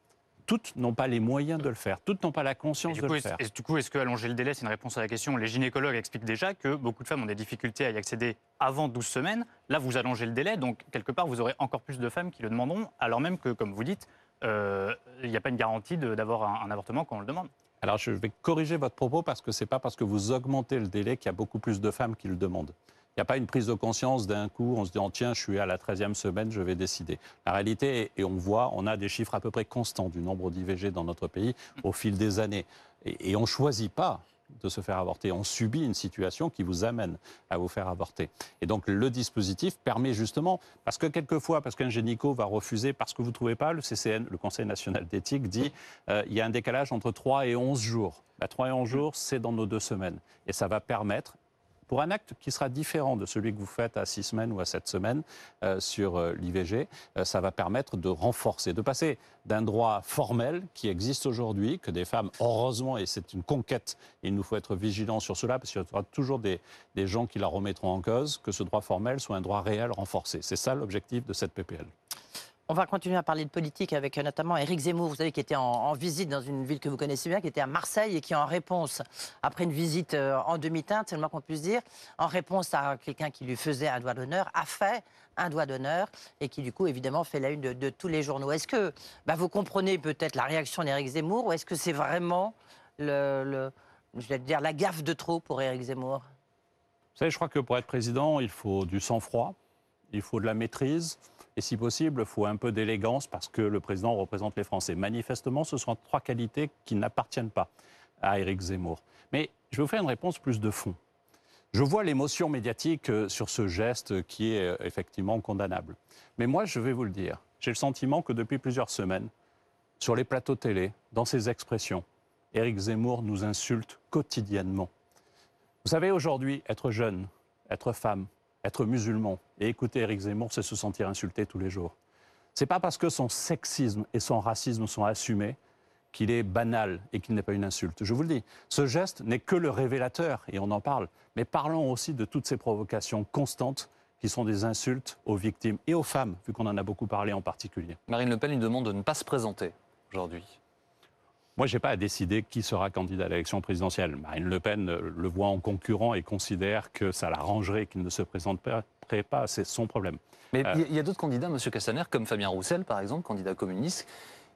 Toutes n'ont pas les moyens de le faire, toutes n'ont pas la conscience de coup, le faire. et du coup, est-ce que allonger le délai, c'est une réponse à la question Les gynécologues expliquent déjà que beaucoup de femmes ont des difficultés à y accéder avant 12 semaines. Là, vous allongez le délai, donc quelque part, vous aurez encore plus de femmes qui le demanderont, alors même que, comme vous dites, euh, il n'y a pas une garantie d'avoir un, un avortement quand on le demande. Alors, je vais corriger votre propos parce que ce n'est pas parce que vous augmentez le délai qu'il y a beaucoup plus de femmes qui le demandent. Il n'y a pas une prise de conscience d'un coup en se disant tiens, je suis à la 13e semaine, je vais décider. La réalité, et on voit, on a des chiffres à peu près constants du nombre d'IVG dans notre pays au fil des années. Et, et on ne choisit pas de se faire avorter. On subit une situation qui vous amène à vous faire avorter. Et donc le dispositif permet justement, parce que quelquefois, parce qu'un gynéco va refuser, parce que vous ne trouvez pas, le CCN, le Conseil national d'éthique, dit euh, il y a un décalage entre 3 et 11 jours. Bah, 3 et 11 jours, c'est dans nos deux semaines. Et ça va permettre, pour un acte qui sera différent de celui que vous faites à 6 semaines ou à 7 semaines euh, sur euh, l'IVG, euh, ça va permettre de renforcer, de passer d'un droit formel qui existe aujourd'hui, que des femmes, heureusement, et c'est une conquête, il nous faut être vigilants sur cela, parce qu'il y aura toujours des, des gens qui la remettront en cause, que ce droit formel soit un droit réel renforcé. C'est ça l'objectif de cette PPL. On va continuer à parler de politique avec euh, notamment Éric Zemmour, vous savez, qui était en, en visite dans une ville que vous connaissez bien, qui était à Marseille et qui, en réponse, après une visite euh, en demi-teinte, c'est le moins qu'on puisse dire, en réponse à quelqu'un qui lui faisait un doigt d'honneur, a fait un doigt d'honneur et qui, du coup, évidemment, fait la une de, tous les journaux. Est-ce que bah, vous comprenez peut-être la réaction d'Éric Zemmour ou est-ce que c'est vraiment je vais dire, la gaffe de trop pour Éric Zemmour? Vous savez, je crois que pour être président, il faut du sang-froid, il faut de la maîtrise, et si possible, il faut un peu d'élégance parce que le président représente les Français. Manifestement, ce sont trois qualités qui n'appartiennent pas à Éric Zemmour. Mais je vais vous faire une réponse plus de fond. Je vois l'émotion médiatique euh, sur ce geste qui est euh, effectivement condamnable. Mais moi, je vais vous le dire, j'ai le sentiment que depuis plusieurs semaines, sur les plateaux télé, dans ses expressions, Éric Zemmour nous insulte quotidiennement. Vous savez, aujourd'hui, être jeune, être femme, être musulman et écouter Éric Zemmour, c'est se sentir insulté tous les jours. C'est pas parce que son sexisme et son racisme sont assumés qu'il est banal et qu'il n'est pas une insulte. Je vous le dis, ce geste n'est que le révélateur, et on en parle, mais parlons aussi de toutes ces provocations constantes qui sont des insultes aux victimes et aux femmes, vu qu'on en a beaucoup parlé en particulier. Marine Le Pen lui demande de ne pas se présenter aujourd'hui. Moi, je n'ai pas à décider qui sera candidat à l'élection présidentielle. Marine Le Pen euh, le voit en concurrent et considère que ça l'arrangerait qu'il ne se présenterait pas. C'est son problème. Mais Euh. il y a- il y a d'autres candidats, M. Castaner, comme Fabien Roussel, par exemple, candidat communiste.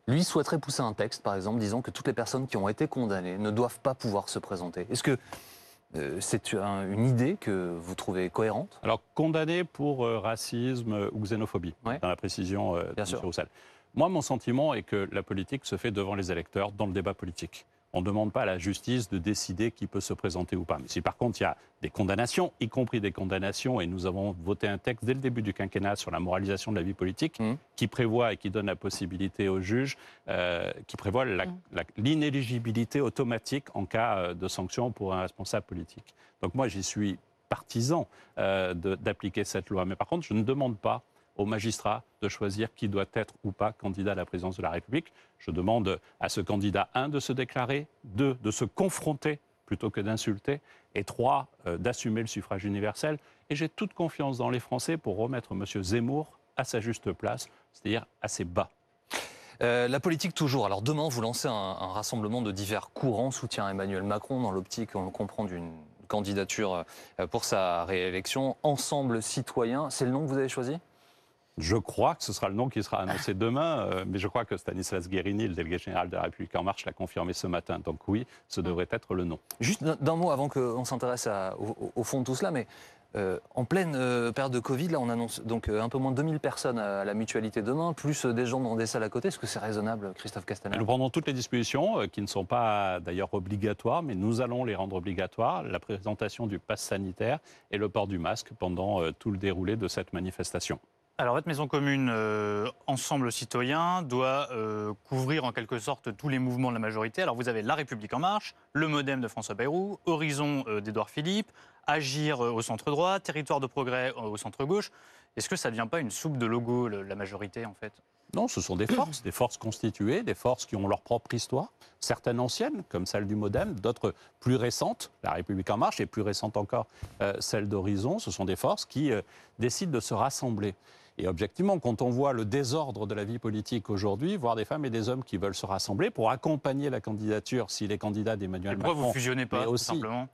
Lui souhaiterait pousser un texte, par exemple, disant que toutes les personnes qui ont été condamnées ne doivent pas pouvoir se présenter. Est-ce que Euh, c'est un- une idée que vous trouvez cohérente? Alors, condamné pour euh, racisme ou xénophobie, Ouais. dans la précision euh, de M. Roussel. Moi, mon sentiment est que la politique se fait devant les électeurs, dans le débat politique. On ne demande pas à la justice de décider qui peut se présenter ou pas. Mais si par contre il y a des condamnations, y compris des condamnations, et nous avons voté un texte dès le début du quinquennat sur la moralisation de la vie politique, Mhm. qui prévoit et qui donne la possibilité aux juges, euh, qui prévoit la- l'inéligibilité automatique en cas euh, de sanction pour un responsable politique. Donc moi, j'y suis partisan euh, d'appliquer cette loi. Mais par contre, je ne demande pas aux magistrats de choisir qui doit être ou pas candidat à la présidence de la République. Je demande à ce candidat, un, de se déclarer, deux, de se confronter plutôt que d'insulter, et trois, euh, d'assumer le suffrage universel. Et j'ai toute confiance dans les Français pour remettre M. Zemmour à sa juste place, c'est-à-dire assez bas. Euh, la politique toujours. Alors demain, vous lancez un, un rassemblement de divers courants soutien à Emmanuel Macron dans l'optique, on le comprend, d'une candidature euh, pour sa réélection. Ensemble citoyen, c'est le nom que vous avez choisi? Je crois que ce sera le nom qui sera annoncé demain, euh, mais je crois que Stanislas Guérini, le délégué général de la République En Marche, l'a confirmé ce matin. Donc oui, ce devrait être le nom. Juste d'un- mot avant qu'on s'intéresse à- au, fond de tout cela, mais euh, en pleine euh, période de Covid, là, on annonce donc un peu moins de 2000 personnes à la mutualité demain, plus des gens dans des salles à côté. Est-ce que c'est raisonnable, Christophe Castaner? Nous prendrons toutes les dispositions qui ne sont pas d'ailleurs obligatoires, mais nous allons les rendre obligatoires. La présentation du pass sanitaire et le port du masque pendant tout le déroulé de cette manifestation. Alors, votre maison commune, euh, Ensemble Citoyen, doit euh, couvrir en quelque sorte tous les mouvements de la majorité. Alors, vous avez La République En Marche, le Modem de François Bayrou, Horizon euh, d'Édouard Philippe, Agir euh, au centre droit, Territoire de progrès au centre gauche. Est-ce que ça ne devient pas une soupe de logo, la majorité, en fait? Non, ce sont des forces, des forces constituées, des forces qui ont leur propre histoire, certaines anciennes, comme celle du Modem, d'autres plus récentes, la République en marche, et plus récente encore, celle d'Horizon. Ce sont des forces qui décident de se rassembler. Et objectivement, quand on voit le désordre de la vie politique aujourd'hui, voir des femmes et des hommes qui veulent se rassembler pour accompagner la candidature, s'il est candidat d'Emmanuel Pourquoi Macron. vous fusionnez pas, tout aussi- simplement?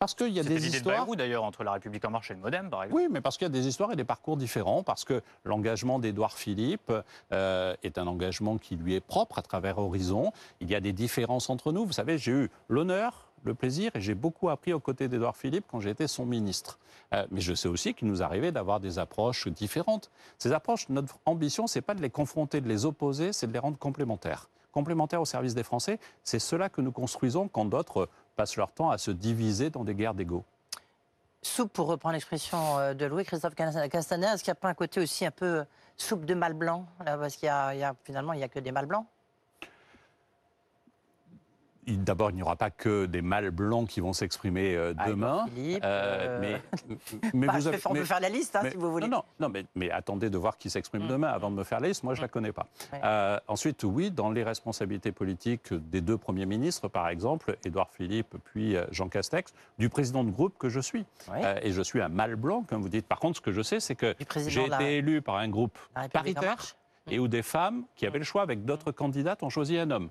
Parce qu'il y a des de histoires. Bayrou, d'ailleurs, entre La République En Marche et le Modem, par exemple. Oui, mais parce qu'il y a des histoires et des parcours différents, parce que l'engagement d'Édouard Philippe euh, est un engagement qui lui est propre à travers Horizon. Il y a des différences entre nous. Vous savez, j'ai eu l'honneur, le plaisir, et j'ai beaucoup appris aux côtés d'Édouard Philippe quand j'étais son ministre. Euh, mais je sais aussi qu'il nous arrivait d'avoir des approches différentes. Ces approches, notre ambition, c'est pas de les confronter, de les opposer, c'est de les rendre complémentaires. Complémentaires au service des Français, c'est cela que nous construisons quand d'autres passent leur temps à se diviser dans des guerres d'ego. Soupe, pour reprendre l'expression euh, de Louis-Christophe Castaner, est-ce qu'il n'y a pas un côté aussi un peu soupe de mâle blanc Parce qu'il y a- finalement, il n'y a que des mâles blancs? D'abord, il n'y aura pas que des mâles blancs qui vont s'exprimer euh, demain. Philippe, Euh, euh, mais, mais Bah, vous avez- on mais- peut faire la liste, hein, mais- si vous voulez. Non, non, non, mais, mais attendez de voir qui s'exprime Mm. demain avant de me faire la liste. Moi, je ne la connais pas. Ouais. Euh, ensuite, oui, dans les responsabilités politiques des deux premiers ministres, par exemple, Édouard Philippe puis Jean Castex, du président de groupe que je suis. Ouais. Euh, et je suis un mâle blanc, comme vous dites. Par contre, ce que je sais, c'est que j'ai la- été élu par un groupe paritaire et où des femmes qui avaient le choix avec d'autres candidates ont choisi un homme.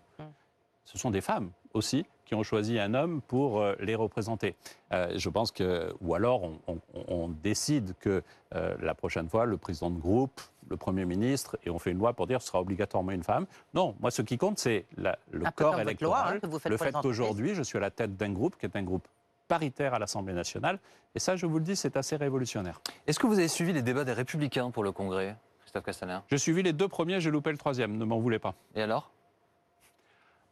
Ce sont des femmes aussi qui ont choisi un homme pour euh, les représenter. Euh, je pense que, ou alors on, on- on décide que euh, la prochaine fois, le président de groupe, le Premier ministre, et on fait une loi pour dire que ce sera obligatoirement une femme. Non, moi ce qui compte, c'est la- le Un corps électoral. loi, hein, que vous faites le fait qu'aujourd'hui, je suis à la tête d'un groupe qui est un groupe paritaire à l'Assemblée nationale. Et ça, je vous le dis, c'est assez révolutionnaire. Est-ce que vous avez suivi les débats des Républicains pour le Congrès, Christophe Castaner? J'ai suivi les deux premiers, j'ai loupé le troisième, ne m'en voulez pas. Et alors?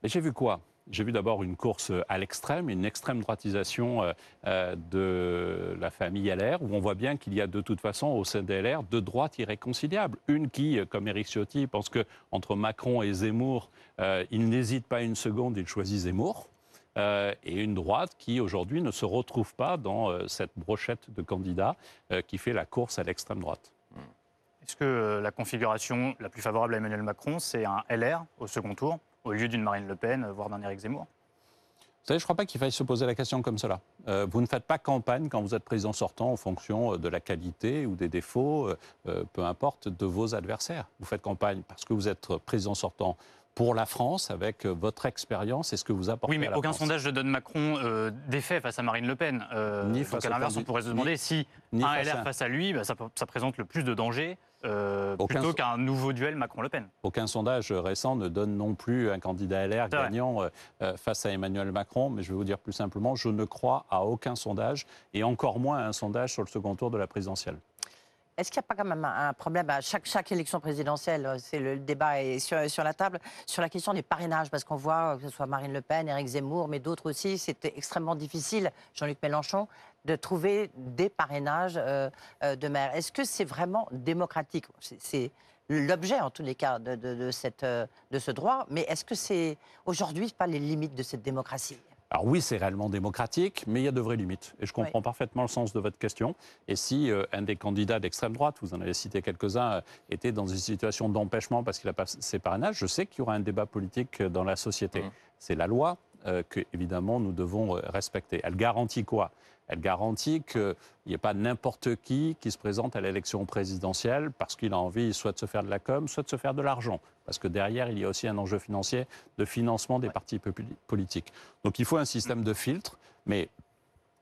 J'ai vu quoi? J'ai vu d'abord une course à l'extrême, une extrême droitisation euh, euh, de la famille LR, où on voit bien qu'il y a de toute façon au sein des LR deux droites irréconciliables. Une qui, euh, comme Éric Ciotti, pense que entre Macron et Zemmour, euh, il n'hésite pas une seconde, il choisit Zemmour. Euh, et une droite qui aujourd'hui ne se retrouve pas dans euh, cette brochette de candidats euh, qui fait la course à l'extrême droite. Est-ce que euh, la configuration la plus favorable à Emmanuel Macron, c'est un LR au second tour, au lieu d'une Marine Le Pen, voire d'un Éric Zemmour Vous savez, je ne crois pas qu'il faille se poser la question comme cela. Euh, vous ne faites pas campagne quand vous êtes président sortant en fonction euh, de la qualité ou des défauts, euh, euh, peu importe, de vos adversaires. Vous faites campagne parce que vous êtes président sortant pour la France avec euh, votre expérience et ce que vous apportez Oui, mais à la aucun France. sondage ne donne Macron euh, d'effet face à Marine Le Pen. Euh, Ni donc face à l'inverse, on pourrait se ni- demander si ni un face LR à- face à lui, bah, ça, ça présente le plus de danger euh, Aucun plutôt qu'un nouveau duel Macron-Le Pen. Aucun sondage récent ne donne non plus un candidat LR gagnant euh, euh, face à Emmanuel Macron, mais je vais vous dire plus simplement, je ne crois à aucun sondage, et encore moins à un sondage sur le second tour de la présidentielle. Est-ce qu'il n'y a pas quand même un problème à chaque, chaque élection présidentielle euh, C'est le débat est sur, sur la table sur la question des parrainages, parce qu'on voit que ce soit Marine Le Pen, Éric Zemmour, mais d'autres aussi, c'était extrêmement difficile, Jean-Luc Mélenchon, de trouver des parrainages euh, euh, de maires. Est-ce que c'est vraiment démocratique? C'est- C'est l'objet, en tous les cas, de, de- de cette, euh, de ce droit, mais est-ce que c'est aujourd'hui pas les limites de cette démocratie? Alors oui, c'est réellement démocratique, mais il y a de vraies limites. Et je comprends parfaitement le sens de votre question. Et si euh, un des candidats d'extrême droite, vous en avez cité quelques-uns, euh, était dans une situation d'empêchement parce qu'il n'a pas ses parrainages, je sais qu'il y aura un débat politique dans la société. Mhm. C'est la loi euh, que, évidemment, nous devons euh, respecter. Elle garantit quoi? Elle garantit qu'il n'y ait pas n'importe qui qui se présente à l'élection présidentielle parce qu'il a envie soit de se faire de la com, soit de se faire de l'argent. Parce que derrière, il y a aussi un enjeu financier de financement des partis politiques. Donc il faut un système de filtre, mais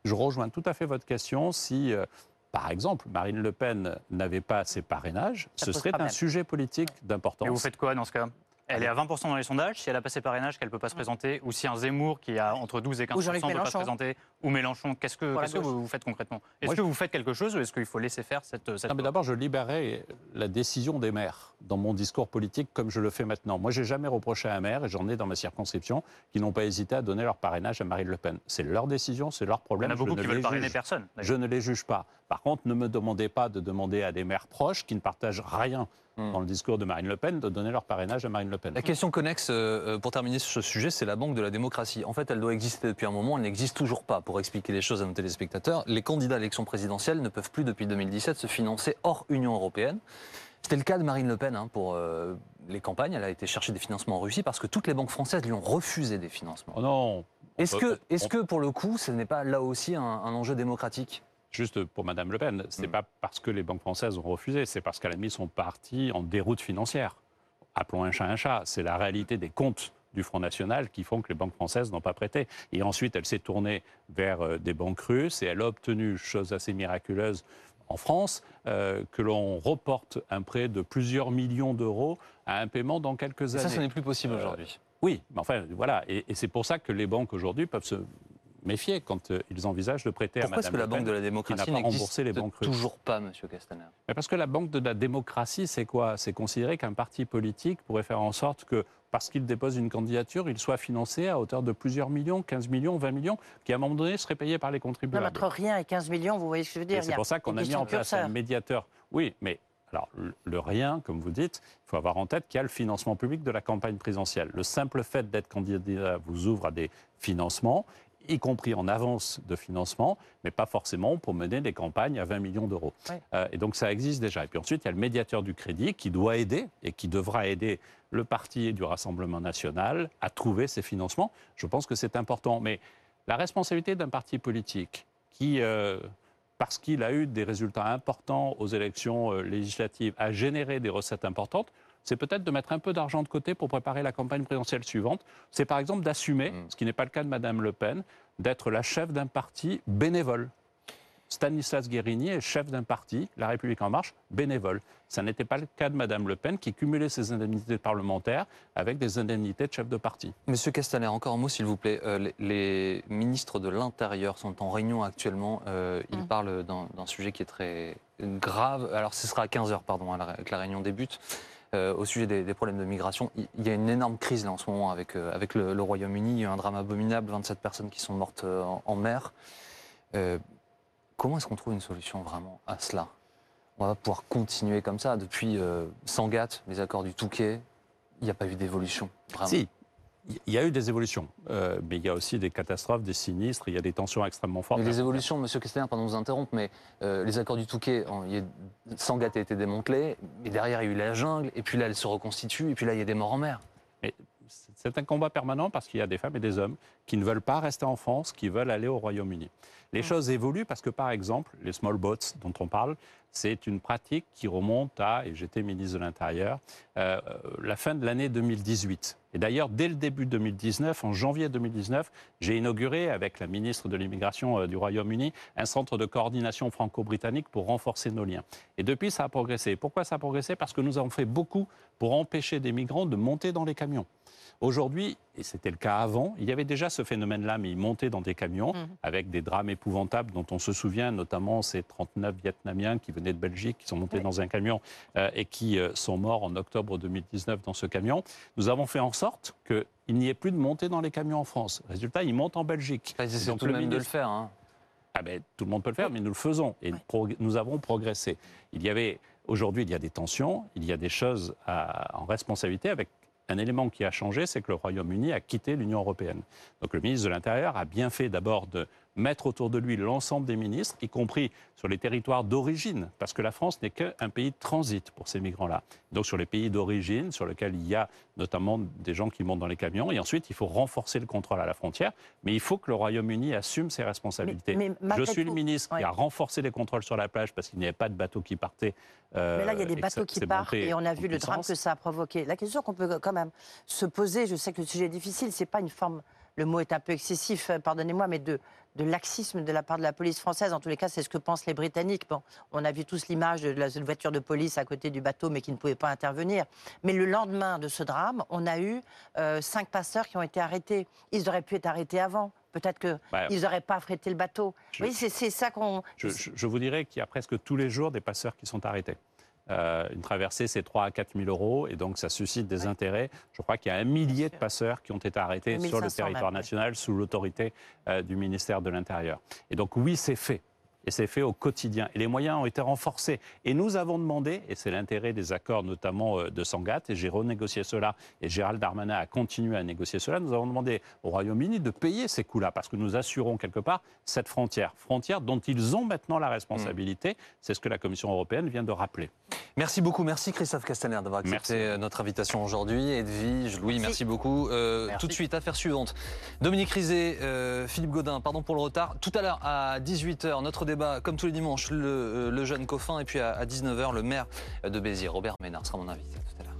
je rejoins tout à fait votre question. Si, euh, par exemple, Marine Le Pen n'avait pas ses parrainages, Ça ce serait un sujet politique d'importance. Et vous faites quoi dans ce cas? Elle est à 20% dans les sondages. Si elle a passé parrainage, qu'elle ne peut pas se présenter, ou si un Zemmour qui a entre 12 et 15% Ou ne peut pas se Mélenchon. présenter, ou Mélenchon, qu'est-ce que, qu'est-ce vous, vous faites concrètement? Est-ce Moi, que vous faites quelque chose ou est-ce qu'il faut laisser faire cette, cette Non, mais d'abord, je libérais la décision des maires dans mon discours politique comme je le fais maintenant. Moi, j'ai jamais reproché à un maire, et j'en ai dans ma circonscription, qui n'ont pas hésité à donner leur parrainage à Marine Le Pen. C'est leur décision, c'est leur Il y problème. en a beaucoup qui veulent parrainer juge. personne. d'ailleurs. Je ne les juge pas. Par contre, ne me demandez pas de demander à des maires proches qui ne partagent rien Hmm. dans le discours de Marine Le Pen de donner leur parrainage à Marine Le Pen. La question connexe, euh, euh, pour terminer sur ce sujet, c'est la Banque de la démocratie. En fait, elle doit exister depuis un moment, elle n'existe toujours pas. Pour expliquer les choses à nos téléspectateurs, les candidats à l'élection présidentielle ne peuvent plus, depuis 2017, se financer hors Union européenne. C'était le cas de Marine Le Pen hein, pour euh, les campagnes. Elle a été chercher des financements en Russie parce que toutes les banques françaises lui ont refusé des financements. Oh non Est-ce que, on- que, pour le coup, ce n'est pas là aussi un, un enjeu démocratique? Juste pour Madame Le Pen, c'est Mm. pas parce que les banques françaises ont refusé, c'est parce qu'à la limite sont parties en déroute financière. Appelons un chat un chat. C'est la réalité des comptes du Front National qui font que les banques françaises n'ont pas prêté. Et ensuite, elle s'est tournée vers euh, des banques russes et elle a obtenu, chose assez miraculeuse en France, euh, que l'on reporte un prêt de plusieurs millions d'euros à un paiement dans quelques Et années. ça, ce n'est plus possible Euh, aujourd'hui. Oui, mais enfin, voilà. Et, et c'est pour ça que les banques aujourd'hui peuvent se méfier quand euh, ils envisagent de prêter Pourquoi à est-ce Madame que la Banque de la démocratie pas remboursé les banques russes. toujours pas, Monsieur Castaner? Mais parce que la banque de la démocratie, c'est quoi? C'est considérer qu'un parti politique pourrait faire en sorte que, parce qu'il dépose une candidature, il soit financé à hauteur de plusieurs millions, 15 millions, 20 millions, qui à un moment donné seraient payés par les Non, contribuables. mais entre rien et 15 millions, vous voyez ce que je veux dire c'est a pour ça qu'on a mis en place curseur. un médiateur. Oui, mais alors le- le rien, comme vous dites, il faut avoir en tête qu'il y a le financement public de la campagne présidentielle. Le simple fait d'être candidat vous ouvre à des financements, y compris en avance de financement, mais pas forcément pour mener des campagnes à 20 millions d'euros. Oui. Euh, et donc ça existe déjà. Et puis ensuite, il y a le médiateur du crédit qui doit aider et qui devra aider le parti du Rassemblement national à trouver ces financements. Je pense que c'est important. Mais la responsabilité d'un parti politique qui, euh, parce qu'il a eu des résultats importants aux élections euh, législatives, a généré des recettes importantes, c'est peut-être de mettre un peu d'argent de côté pour préparer la campagne présidentielle suivante. C'est par exemple d'assumer, Mm. ce qui n'est pas le cas de Mme Le Pen, d'être la chef d'un parti bénévole. Stanislas Guérini est chef d'un parti, La République En Marche, bénévole. Ça n'était pas le cas de Mme Le Pen qui cumulait ses indemnités parlementaires avec des indemnités de chef de parti. Monsieur Castaner, encore un mot s'il vous plaît. Euh, les, les ministres de l'Intérieur sont en réunion actuellement. Euh, ils Mm. parlent d'un d'un sujet qui est très grave. Alors ce sera à 15h, pardon, à la- que la réunion débute. Euh, au sujet des, problèmes de migration, il y a une énorme crise là en ce moment avec, euh, avec le, Royaume-Uni. Il y a eu un drame abominable, 27 personnes qui sont mortes euh, en, mer. Comment est-ce qu'on trouve une solution vraiment à cela? On va pouvoir continuer comme ça depuis Sangatte, les accords du Touquet. Il n'y a pas eu d'évolution. Si, il y a eu des évolutions, euh, mais il y a aussi des catastrophes, des sinistres, il y a des tensions extrêmement fortes. Mais les évolutions, Monsieur Castaner, pardon de vous interrompre, mais euh, les accords du Touquet, en- il y a- Sangatte a été démantelé, mais derrière il y a eu la jungle, et puis là elle se reconstitue, et puis là il y a des morts en mer. C'est un combat permanent parce qu'il y a des femmes et des hommes qui ne veulent pas rester en France, qui veulent aller au Royaume-Uni. Les choses évoluent parce que, par exemple, les small boats dont on parle, c'est une pratique qui remonte à, et j'étais ministre de l'Intérieur, euh, la fin de l'année 2018. Et d'ailleurs, dès le début 2019, en janvier 2019, j'ai inauguré avec la ministre de l'Immigration euh, du Royaume-Uni un centre de coordination franco-britannique pour renforcer nos liens. Et depuis, ça a progressé. Pourquoi ça a progressé? Parce que nous avons fait beaucoup pour empêcher des migrants de monter dans les camions. Aujourd'hui, et c'était le cas avant, il y avait déjà ce phénomène-là, mais ils montaient dans des camions Mhm. avec des drames épouvantables dont on se souvient, notamment ces 39 Vietnamiens qui venaient de Belgique, qui sont montés Oui. dans un camion euh, et qui euh, sont morts en octobre 2019 dans ce camion. Nous avons fait en sorte qu'il n'y ait plus de montée dans les camions en France. Résultat, ils montent en Belgique. Ils essaient Donc, tout le même de le ministre- faire. hein. ah ben, tout le monde peut le faire, mais nous le faisons et Oui. prog- nous avons progressé. Il y avait aujourd'hui, il y a des tensions, il y a des choses à- en responsabilité avec un élément qui a changé, c'est que le Royaume-Uni a quitté l'Union européenne. Donc le ministre de l'Intérieur a bien fait d'abord de mettre autour de lui l'ensemble des ministres, y compris sur les territoires d'origine, parce que la France n'est qu'un pays de transit pour ces migrants-là. Donc sur les pays d'origine, sur lesquels il y a notamment des gens qui montent dans les camions, et ensuite il faut renforcer le contrôle à la frontière, mais il faut que le Royaume-Uni assume ses responsabilités. mais Je suis le ministre qui a renforcé les contrôles sur la plage parce qu'il n'y avait pas de bateaux qui partaient. euh, Mais là, il y a des bateaux qui partent et on a vu le drame que ça a provoqué. La question qu'on peut quand même se poser, je sais que le sujet est difficile, c'est pas une forme, le mot est un peu excessif, euh, pardonnez-moi, mais de, de laxisme de la part de la police française. En tous les cas, c'est ce que pensent les Britanniques. Bon, on a vu tous l'image de la voiture de police à côté du bateau, mais qui ne pouvait pas intervenir. Mais le lendemain de ce drame, on a eu euh, cinq passeurs qui ont été arrêtés. Ils auraient pu être arrêtés avant. Peut-être qu'ils Bah, n'auraient pas affrété le bateau. Je- oui, c'est c'est ça qu'on. Je, je- je vous dirais qu'il y a presque tous les jours des passeurs qui sont arrêtés. Euh, une traversée, c'est 3 à 4 000 euros, et donc ça suscite des Ouais. intérêts. Je crois qu'il y a un millier de passeurs qui ont été arrêtés sur le 1500 territoire même, ouais. national sous l'autorité euh, du ministère de l'Intérieur. Et donc oui, c'est fait. Et c'est fait au quotidien. Et les moyens ont été renforcés. Et nous avons demandé, et c'est l'intérêt des accords notamment euh, de Sangatte, et j'ai renégocié cela, et Gérald Darmanin a continué à négocier cela, nous avons demandé au Royaume-Uni de payer ces coûts-là, parce que nous assurons quelque part cette frontière. Frontière dont ils ont maintenant la responsabilité. C'est ce que la Commission européenne vient de rappeler. Merci beaucoup, merci Christophe Castaner d'avoir accepté Merci. euh, notre invitation aujourd'hui. Edwige, Louis, merci, Merci. beaucoup. Euh, Merci. Tout de suite, affaire suivante. Dominique Rizet, euh, Philippe Godin, pardon pour le retard. Tout à l'heure à 18h, notre débat, comme tous les dimanches, le, euh, le jeune Coffin, et puis à, à 19h, le maire de Béziers, Robert Ménard, sera mon invité. Tout à l'heure.